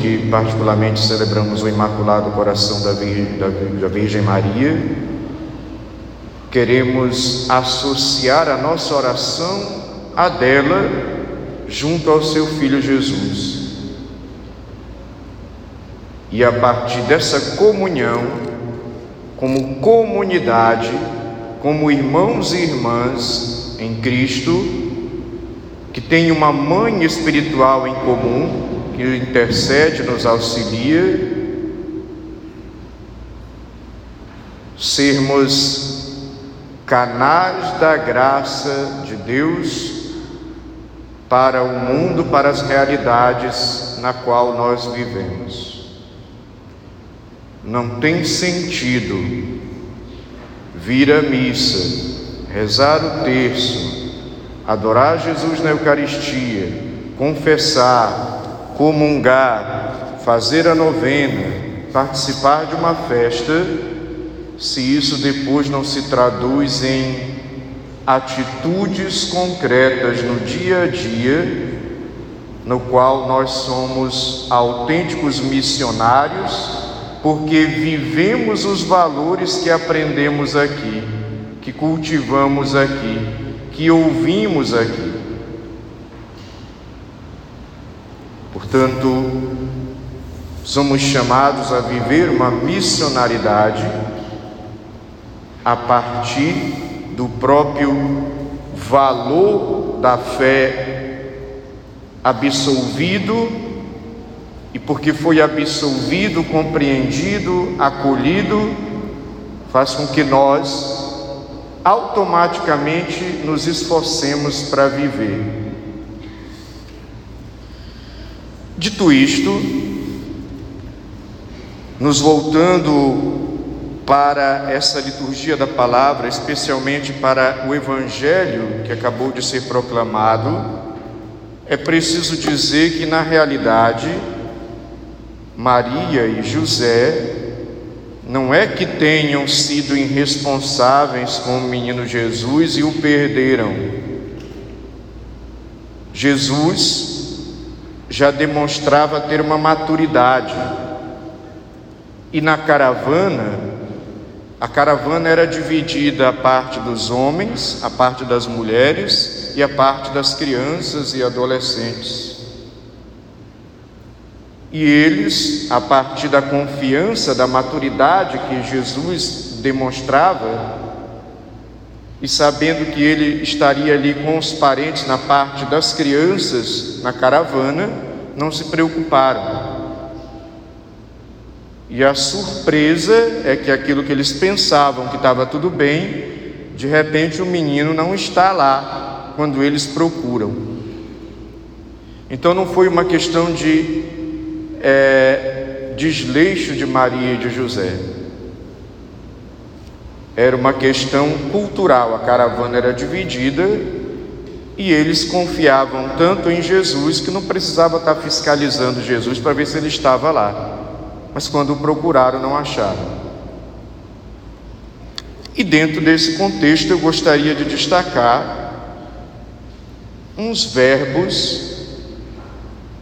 que particularmente celebramos o Imaculado Coração da Virgem, da, da Virgem Maria, queremos associar a nossa oração a dela junto ao seu Filho Jesus. E a partir dessa comunhão, como comunidade, como irmãos e irmãs em Cristo, que tem uma mãe espiritual em comum, que intercede, nos auxilia, sermos canais da graça de Deus para o mundo, para as realidades na qual nós vivemos. Não tem sentido vir à missa, rezar o terço, adorar Jesus na Eucaristia, confessar, comungar, fazer a novena, participar de uma festa, se isso depois não se traduz em atitudes concretas no dia a dia, no qual nós somos autênticos missionários, porque vivemos os valores que aprendemos aqui, que cultivamos aqui que ouvimos aqui. Portanto, somos chamados a viver uma missionaridade a partir do próprio valor da fé absolvido e porque foi absolvido, compreendido, acolhido, faz com que nós automaticamente nos esforcemos para viver. Dito isto, nos voltando para essa liturgia da palavra, especialmente para o evangelho que acabou de ser proclamado, é preciso dizer que na realidade Maria e José não é que tenham sido irresponsáveis com o menino Jesus e o perderam. Jesus já demonstrava ter uma maturidade. E na caravana, a caravana era dividida a parte dos homens, a parte das mulheres e a parte das crianças e adolescentes. E eles, a partir da confiança, da maturidade que Jesus demonstrava, e sabendo que ele estaria ali com os parentes na parte das crianças na caravana, não se preocuparam. E a surpresa é que aquilo que eles pensavam que estava tudo bem, de repente o menino não está lá quando eles procuram. Então não foi uma questão de é, desleixo de Maria e de José. Era uma questão cultural, a caravana era dividida e eles confiavam tanto em Jesus que não precisava estar fiscalizando Jesus para ver se ele estava lá. Mas quando o procuraram, não acharam. E dentro desse contexto eu gostaria de destacar uns verbos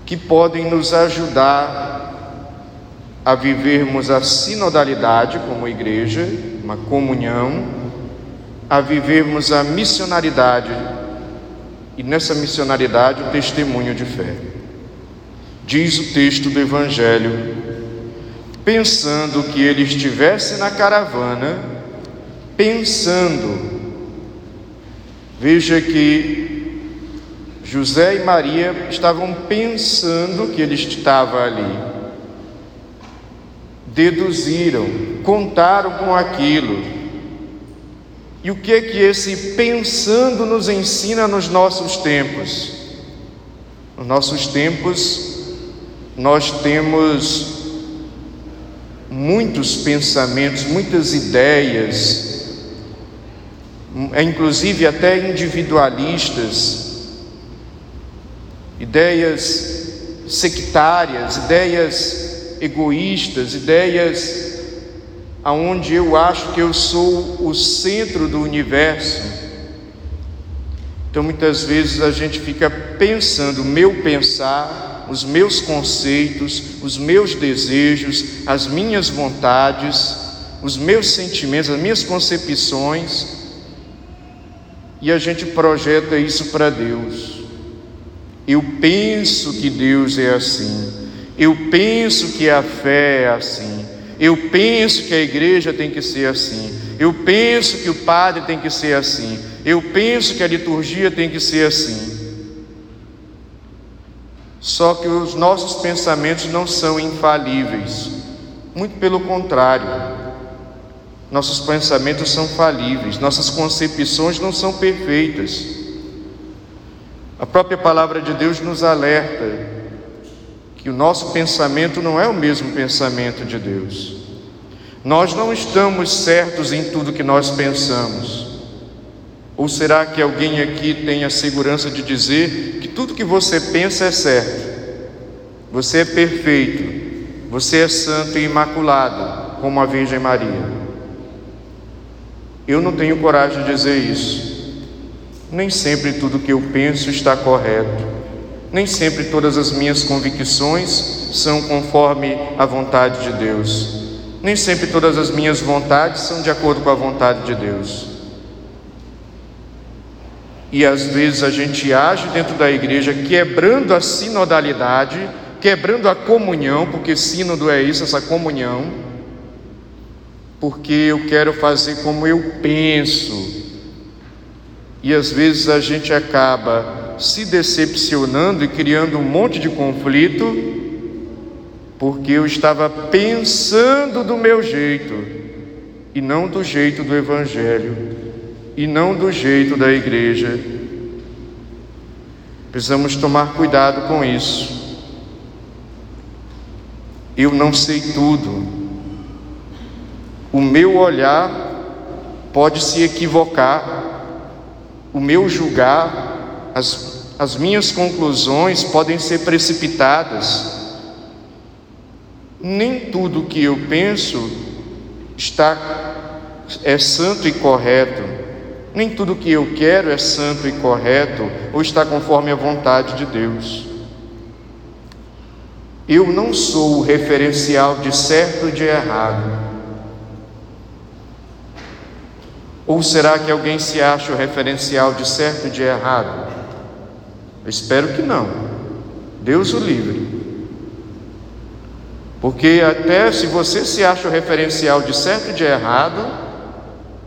que podem nos ajudar a vivermos a sinodalidade como igreja, uma comunhão, a vivermos a missionariedade e nessa missionariedade o testemunho de fé. Diz o texto do Evangelho, pensando que ele estivesse na caravana, pensando, veja que José e Maria estavam pensando que ele estava ali. Deduziram, contaram com aquilo. E o que é que esse pensando nos ensina nos nossos tempos? Nos nossos tempos, nós temos muitos pensamentos, muitas ideias, inclusive até individualistas, ideias sectárias, ideias egoístas, ideias aonde eu acho que eu sou o centro do universo. Então muitas vezes a gente fica pensando, meu pensar os meus conceitos, os meus desejos, as minhas vontades, os meus sentimentos, as minhas concepções, e a gente projeta isso para Deus. Eu penso que Deus é assim, eu penso que a fé é assim, eu penso que a igreja tem que ser assim, eu penso que o padre tem que ser assim, eu penso que a liturgia tem que ser assim. Só que os nossos pensamentos não são infalíveis, muito pelo contrário. Nossos pensamentos são falíveis, nossas concepções não são perfeitas. A própria palavra de Deus nos alerta que o nosso pensamento não é o mesmo pensamento de Deus. Nós não estamos certos em tudo que nós pensamos. Ou será que alguém aqui tem a segurança de dizer que tudo que você pensa é certo? Você é perfeito, você é santo e imaculado, como a Virgem Maria. Eu não tenho coragem de dizer isso. Nem sempre tudo que eu penso está correto. Nem sempre todas as minhas convicções são conforme a vontade de Deus. Nem sempre todas as minhas vontades são de acordo com a vontade de Deus. E às vezes a gente age dentro da igreja quebrando a sinodalidade, quebrando a comunhão, porque sínodo é isso, essa comunhão, porque eu quero fazer como eu penso. E às vezes a gente acaba se decepcionando e criando um monte de conflito, porque eu estava pensando do meu jeito e não do jeito do Evangelho e não do jeito da igreja. Precisamos tomar cuidado com isso. Eu não sei tudo. O meu olhar pode se equivocar. O meu julgar, as, as minhas conclusões podem ser precipitadas. Nem tudo que eu penso está é santo e correto. Nem tudo que eu quero é santo e correto ou está conforme a vontade de Deus. Eu não sou o referencial de certo e de errado. Ou será que alguém se acha o referencial de certo e de errado? Eu espero que não. Deus o livre. Porque até se você se acha o referencial de certo e de errado,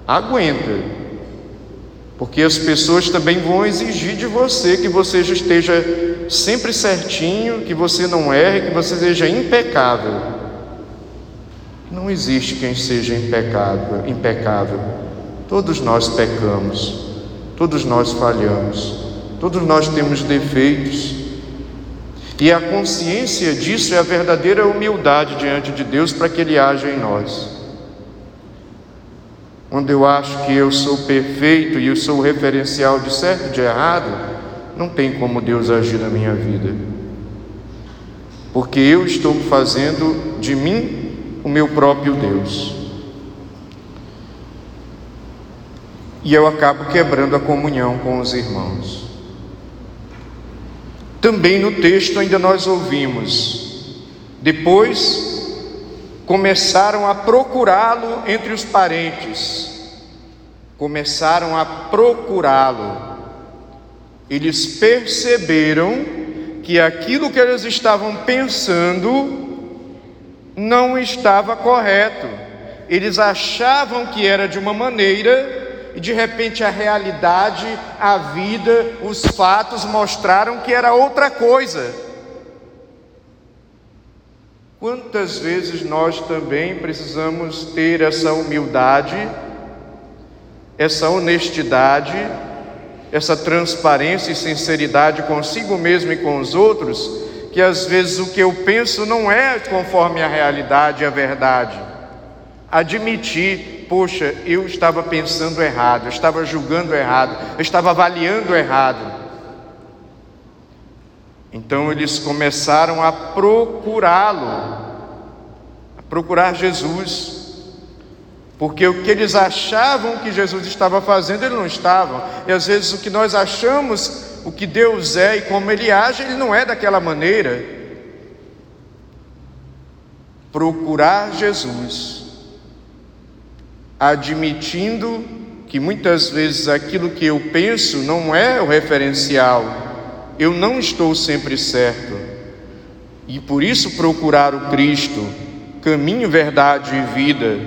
aguenta porque as pessoas também vão exigir de você que você esteja sempre certinho, que você não erre, que você seja impecável. Não existe quem seja impecável. Todos nós pecamos, todos nós falhamos, todos nós temos defeitos. E a consciência disso é a verdadeira humildade diante de Deus para que Ele haja em nós. Quando eu acho que eu sou perfeito e eu sou o referencial de certo e de errado, não tem como Deus agir na minha vida. Porque eu estou fazendo de mim o meu próprio Deus. E eu acabo quebrando a comunhão com os irmãos. Também no texto ainda nós ouvimos, depois começaram a procurá-lo entre os parentes, começaram a procurá-lo. Eles perceberam que aquilo que eles estavam pensando não estava correto. Eles achavam que era de uma maneira e de repente a realidade, a vida, os fatos mostraram que era outra coisa. Quantas vezes nós também precisamos ter essa humildade, essa honestidade, essa transparência e sinceridade consigo mesmo e com os outros, que às vezes o que eu penso não é conforme a realidade e a verdade. Admitir, poxa, eu estava pensando errado, eu estava julgando errado, eu estava avaliando errado. Então eles começaram a procurá-lo, a procurar Jesus, porque o que eles achavam que Jesus estava fazendo, ele não estava, e às vezes o que nós achamos o que Deus é e como Ele age, Ele não é daquela maneira. Procurar Jesus, admitindo que muitas vezes aquilo que eu penso não é o referencial, eu não estou sempre certo, e por isso procurar o Cristo, caminho, verdade e vida,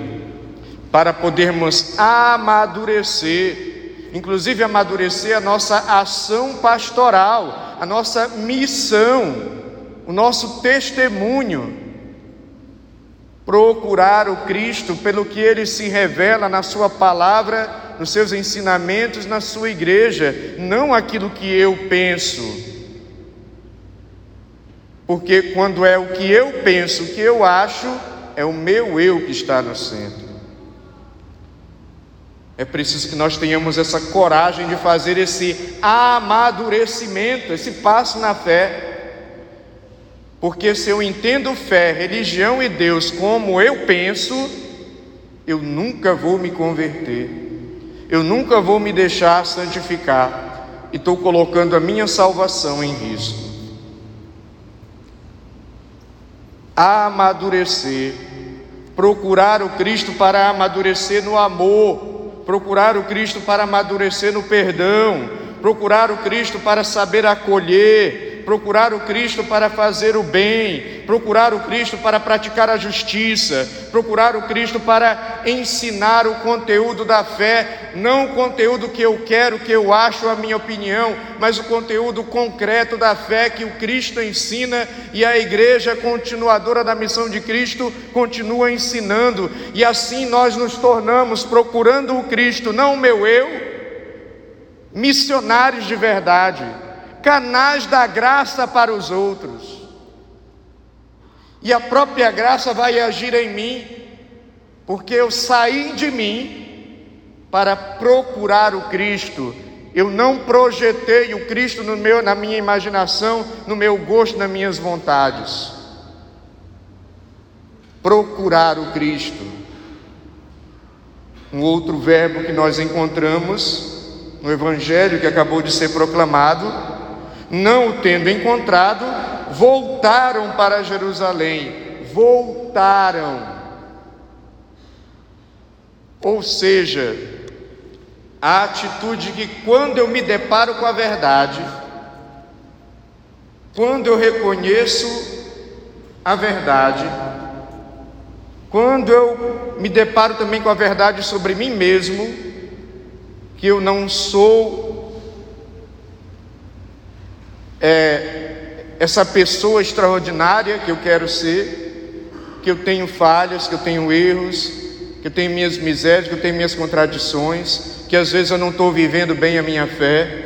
para podermos amadurecer inclusive amadurecer a nossa ação pastoral, a nossa missão, o nosso testemunho. Procurar o Cristo pelo que ele se revela na Sua palavra, nos seus ensinamentos, na Sua igreja, não aquilo que eu penso. Porque quando é o que eu penso, o que eu acho, é o meu eu que está no centro. É preciso que nós tenhamos essa coragem de fazer esse amadurecimento, esse passo na fé. Porque se eu entendo fé, religião e Deus como eu penso, eu nunca vou me converter, eu nunca vou me deixar santificar, e estou colocando a minha salvação em risco. Amadurecer, procurar o Cristo para amadurecer no amor, procurar o Cristo para amadurecer no perdão, procurar o Cristo para saber acolher, procurar o Cristo para fazer o bem, procurar o Cristo para praticar a justiça, procurar o Cristo para ensinar o conteúdo da fé, não o conteúdo que eu quero, que eu acho, a minha opinião, mas o conteúdo concreto da fé que o Cristo ensina e a igreja continuadora da missão de Cristo continua ensinando, e assim nós nos tornamos procurando o Cristo, não o meu eu, missionários de verdade canais da graça para os outros. E a própria graça vai agir em mim, porque eu saí de mim para procurar o Cristo. Eu não projetei o Cristo no meu, na minha imaginação, no meu gosto, nas minhas vontades. Procurar o Cristo. Um outro verbo que nós encontramos no Evangelho que acabou de ser proclamado não o tendo encontrado, voltaram para Jerusalém. Voltaram. Ou seja, a atitude que quando eu me deparo com a verdade, quando eu reconheço a verdade, quando eu me deparo também com a verdade sobre mim mesmo, que eu não sou é, essa pessoa extraordinária que eu quero ser, que eu tenho falhas, que eu tenho erros, que eu tenho minhas misérias, que eu tenho minhas contradições, que às vezes eu não estou vivendo bem a minha fé,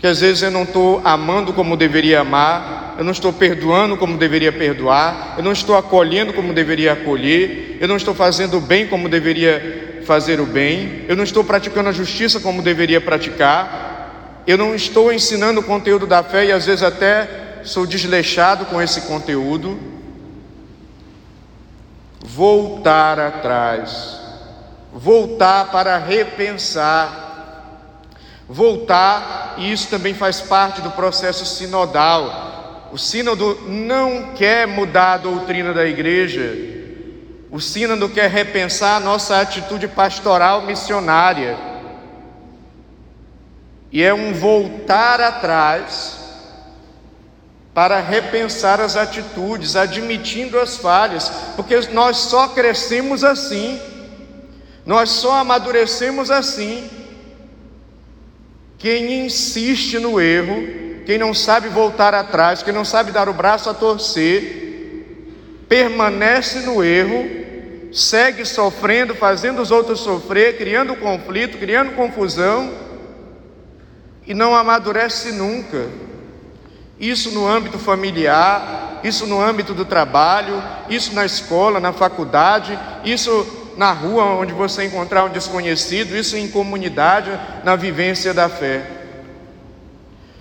que às vezes eu não estou amando como deveria amar, eu não estou perdoando como deveria perdoar, eu não estou acolhendo como deveria acolher, eu não estou fazendo o bem como deveria fazer o bem, eu não estou praticando a justiça como deveria praticar, eu não estou ensinando o conteúdo da fé e às vezes até sou desleixado com esse conteúdo. Voltar atrás, voltar para repensar, voltar, e isso também faz parte do processo sinodal. O sínodo não quer mudar a doutrina da igreja, o sínodo quer repensar a nossa atitude pastoral missionária e é um voltar atrás para repensar as atitudes, admitindo as falhas, porque nós só crescemos assim, nós só amadurecemos assim. Quem insiste no erro, quem não sabe voltar atrás, quem não sabe dar o braço a torcer, permanece no erro, segue sofrendo, fazendo os outros sofrer, criando conflito, criando confusão e não amadurece nunca. Isso no âmbito familiar, isso no âmbito do trabalho, isso na escola, na faculdade, isso na rua onde você encontrar um desconhecido, isso em comunidade, na vivência da fé.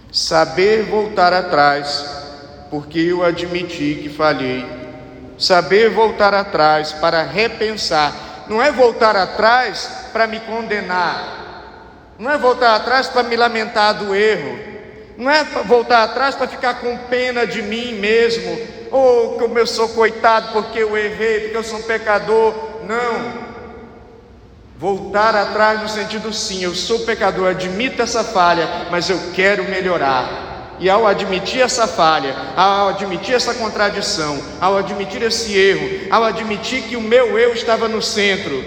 Saber voltar atrás, porque eu admiti que falhei. Saber voltar atrás para repensar, não é voltar atrás para me condenar, não é voltar atrás para me lamentar do erro, não é voltar atrás para ficar com pena de mim mesmo, ou como eu sou coitado porque eu errei, porque eu sou um pecador. Não. Voltar atrás no sentido sim, eu sou pecador, admito essa falha, mas eu quero melhorar. E ao admitir essa falha, ao admitir essa contradição, ao admitir esse erro, ao admitir que o meu eu estava no centro,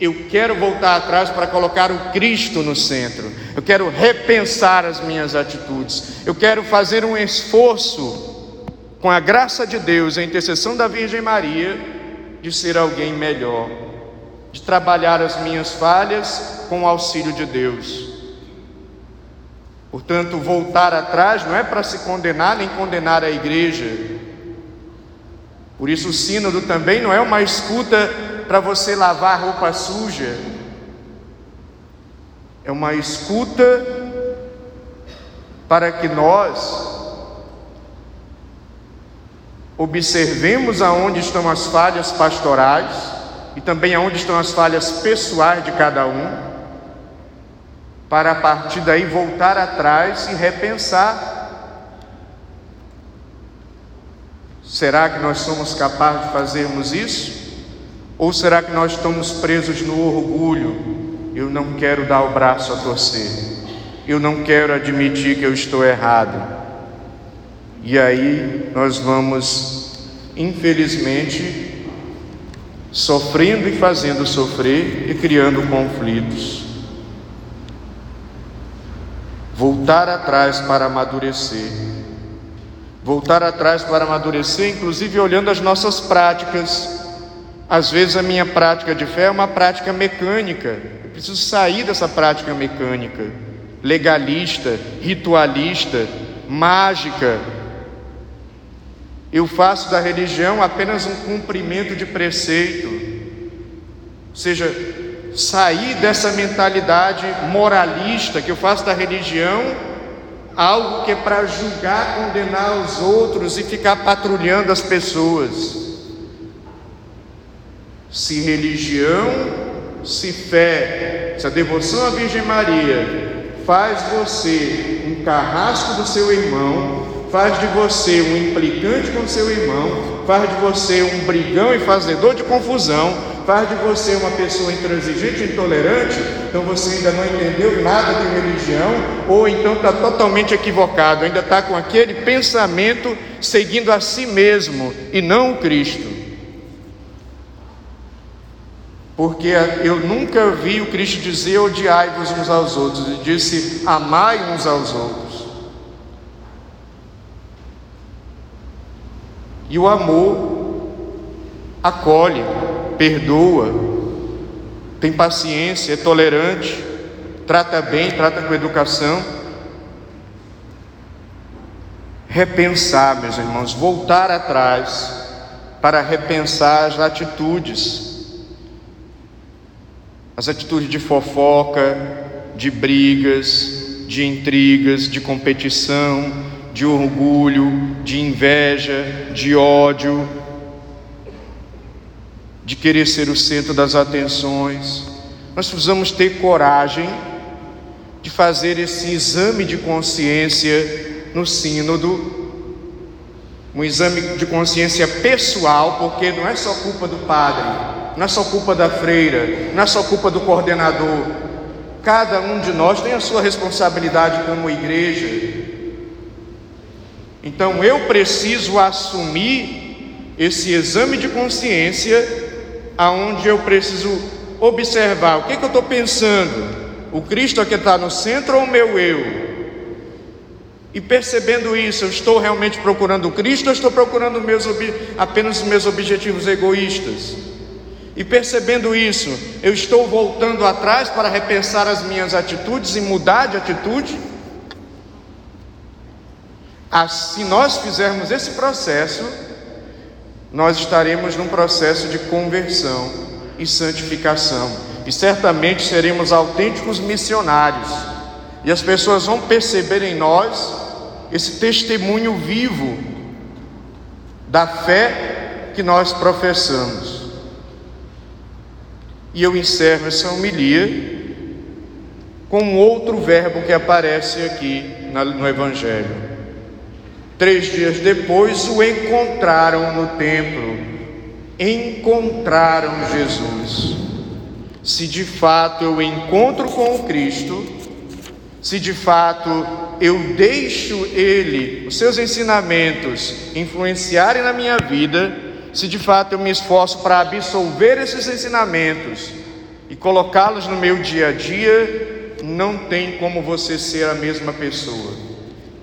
eu quero voltar atrás para colocar o Cristo no centro. Eu quero repensar as minhas atitudes. Eu quero fazer um esforço com a graça de Deus, a intercessão da Virgem Maria, de ser alguém melhor, de trabalhar as minhas falhas com o auxílio de Deus. Portanto, voltar atrás não é para se condenar nem condenar a igreja. Por isso, o sínodo também não é uma escuta para você lavar roupa suja, é uma escuta para que nós observemos aonde estão as falhas pastorais e também aonde estão as falhas pessoais de cada um para a partir daí voltar atrás e repensar. Será que nós somos capazes de fazermos isso? Ou será que nós estamos presos no orgulho? Eu não quero dar o braço a torcer, eu não quero admitir que eu estou errado. E aí nós vamos, infelizmente, sofrendo e fazendo sofrer e criando conflitos voltar atrás para amadurecer. Voltar atrás para amadurecer, inclusive olhando as nossas práticas. Às vezes a minha prática de fé é uma prática mecânica. Eu preciso sair dessa prática mecânica, legalista, ritualista, mágica. Eu faço da religião apenas um cumprimento de preceito. Ou seja, sair dessa mentalidade moralista que eu faço da religião algo que é para julgar, condenar os outros e ficar patrulhando as pessoas. Se religião, se fé, se a devoção à Virgem Maria faz você um carrasco do seu irmão, faz de você um implicante com seu irmão, faz de você um brigão e fazedor de confusão, faz de você uma pessoa intransigente, intolerante, então você ainda não entendeu nada de religião, ou então está totalmente equivocado, ainda está com aquele pensamento seguindo a si mesmo e não o Cristo. Porque eu nunca vi o Cristo dizer odiai-vos uns aos outros, ele disse amai uns aos outros. E o amor acolhe, perdoa, tem paciência, é tolerante, trata bem, trata com educação. Repensar, meus irmãos, voltar atrás para repensar as atitudes, as atitudes de fofoca, de brigas, de intrigas, de competição, de orgulho, de inveja, de ódio, de querer ser o centro das atenções. Nós precisamos ter coragem de fazer esse exame de consciência no Sínodo, um exame de consciência pessoal, porque não é só culpa do padre, não é só culpa da freira, não é só culpa do coordenador. Cada um de nós tem a sua responsabilidade como igreja. Então eu preciso assumir esse exame de consciência aonde eu preciso observar o que, que eu estou pensando, o Cristo é que está no centro ou o meu eu? E percebendo isso, eu estou realmente procurando o Cristo ou estou procurando meus, apenas os meus objetivos egoístas? E percebendo isso, eu estou voltando atrás para repensar as minhas atitudes e mudar de atitude? Se nós fizermos esse processo, nós estaremos num processo de conversão e santificação, e certamente seremos autênticos missionários, e as pessoas vão perceber em nós esse testemunho vivo da fé que nós professamos. E eu encerro essa homilia com outro verbo que aparece aqui no Evangelho. Três dias depois o encontraram no templo, encontraram Jesus. Se de fato eu encontro com o Cristo, se de fato eu deixo Ele, os seus ensinamentos, influenciarem na minha vida, se de fato eu me esforço para absolver esses ensinamentos e colocá-los no meu dia a dia, não tem como você ser a mesma pessoa.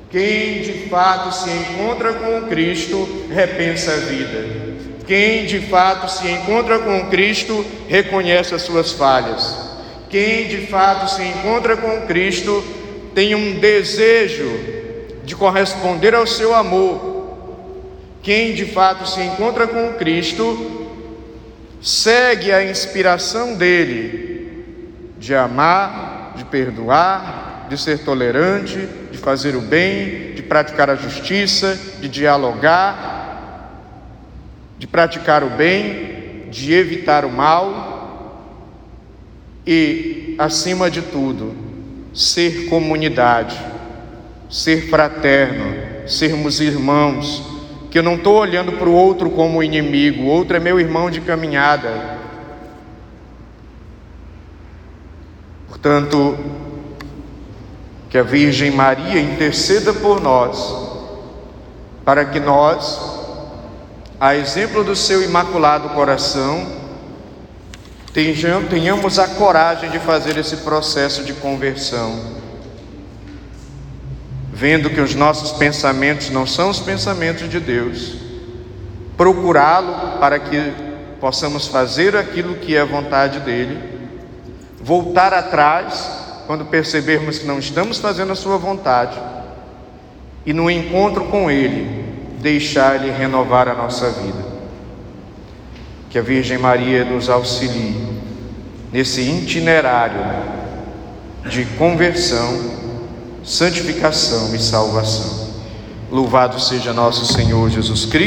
Quem de fato se encontra com Cristo repensa a vida. Quem de fato se encontra com Cristo reconhece as suas falhas. Quem de fato se encontra com Cristo tem um desejo de corresponder ao seu amor. Quem de fato se encontra com Cristo segue a inspiração dele de amar, de perdoar, de ser tolerante, de fazer o bem, de praticar a justiça, de dialogar, de praticar o bem, de evitar o mal e, acima de tudo, ser comunidade, ser fraterno, sermos irmãos, que eu não estou olhando para o outro como inimigo, o outro é meu irmão de caminhada. Portanto, que a Virgem Maria interceda por nós, para que nós, a exemplo do seu imaculado coração, tenhamos a coragem de fazer esse processo de conversão, vendo que os nossos pensamentos não são os pensamentos de Deus, procurá-lo para que possamos fazer aquilo que é vontade dele, voltar atrás quando percebermos que não estamos fazendo a sua vontade e no encontro com ele deixar ele renovar a nossa vida. Que a Virgem Maria nos auxilie nesse itinerário de conversão, santificação e salvação. Louvado seja nosso Senhor Jesus Cristo.